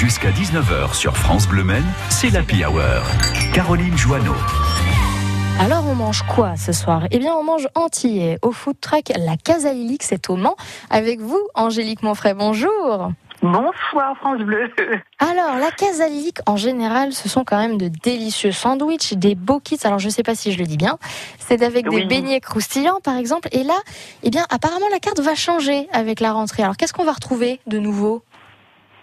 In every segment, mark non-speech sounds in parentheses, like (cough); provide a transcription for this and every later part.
Jusqu'à 19h sur France Bleu Men, c'est l'Happy Hour. Caroline Joanneau. Alors on mange quoi ce soir? Eh bien on mange antillais au food truck La Casa Lilique, c'est au Mans. Avec vous, Angélique Monfray, bonjour Bonsoir France Bleu. Alors, la Casa Lilique, en général, ce sont quand même de délicieux sandwichs, des beaux kits. Alors, je ne sais pas si je le dis bien. C'est avec des beignets croustillants, par exemple. Et là, eh bien, apparemment, la carte va changer avec la rentrée. Alors, qu'est-ce qu'on va retrouver de nouveau?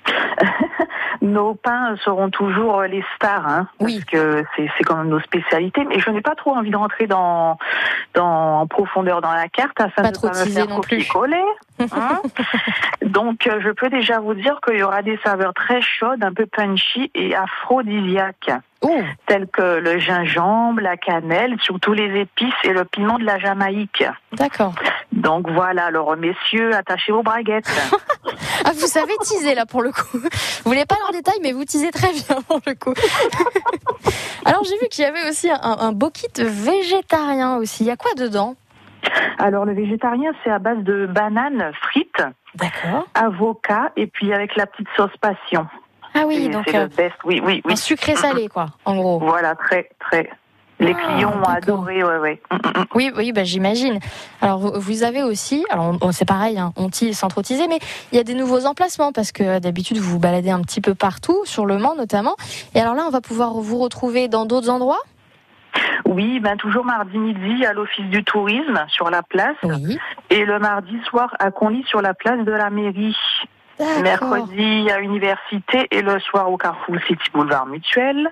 (laughs) Nos pains seront toujours les stars, hein, Oui. parce que c'est c'est quand même nos spécialités. Mais je n'ai pas trop envie de rentrer dans, dans en profondeur dans la carte, afin Pas de trop pas me faire non plus. copier-coller. hein. (laughs) Donc, euh, je peux déjà vous dire qu'il y aura des saveurs très chaudes, un peu punchy et aphrodisiaques, Oh, telles que le gingembre, la cannelle, surtout les épices et le piment de la Jamaïque. d'accord. Donc voilà, alors messieurs, attachez vos braguettes. (laughs) Ah, vous savez teaser, là, pour le coup. Vous voulez pas leur détail, mais vous teasez très bien, pour le coup. Alors, j'ai vu qu'il y avait aussi un, un beau kit végétarien aussi. Il y a quoi dedans? Alors le végétarien, c'est à base de bananes frites, D'accord. avocat et puis avec la petite sauce passion. Ah oui, donc c'est euh, le best. Oui, oui, un oui. sucré salé, quoi, en gros. Voilà, très, très. Les Ah, clients ont d'accord. adoré, ouais, ouais. Mm, mm, mm. Oui, oui, bah, j'imagine. Alors, vous, avez aussi, alors c'est pareil, hein, on tisse sans trop teaser, mais il y a des nouveaux emplacements parce que euh, d'habitude vous vous baladez un petit peu partout, sur le Mans notamment. Et alors là, on va pouvoir vous retrouver dans d'autres endroits? Oui, ben toujours mardi midi à l'office du tourisme sur la place Oui. et le mardi soir à Conly sur la place de la mairie. Mercredi à Université et le soir au Carrefour City Boulevard Mutuel.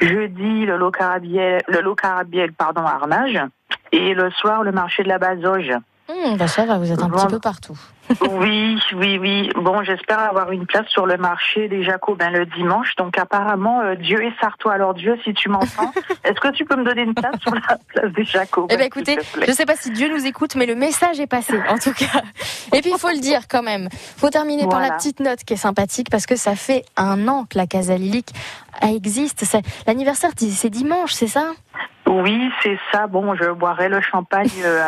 Jeudi le Locarabiel, le Locarabiel pardon à Arnage et le soir le marché de la Bazoge. Hum, bah ça va, vous êtes un petit peu partout. (laughs) Oui, oui, oui. Bon, j'espère avoir une place sur le marché des Jacobins le dimanche. Donc apparemment, euh, Dieu est sartois. Alors Dieu, si tu m'entends, (laughs) est-ce que tu peux me donner une place sur la place des Jacobins Eh s'il écoutez, je sais pas si Dieu nous écoute, mais le message est passé, en tout cas. (laughs) Et puis il faut le dire quand même. Faut terminer par la petite note qui est sympathique parce que ça fait un an que la Casa Lilique existe. L'anniversaire, c'est dimanche, c'est ça? Oui, c'est ça. Bon, je boirai le champagne euh,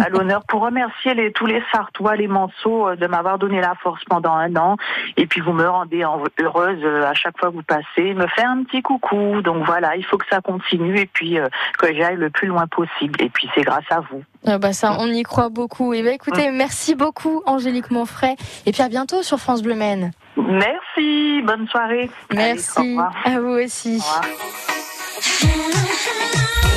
à l'honneur pour remercier les, tous les Sartois, les Manceaux, euh, de m'avoir donné la force pendant un an. Et puis vous me rendez en- heureuse euh, à chaque fois que vous passez, me fait un petit coucou. Donc voilà, il faut que ça continue et puis euh, que j'aille le plus loin possible. Et puis c'est grâce à vous. Euh, bah ça, on y croit beaucoup. Et ben écoutez, merci beaucoup Angélique Monfray. Et puis à bientôt sur France Bleu Maine. Merci, bonne soirée. Merci à vous aussi. Au.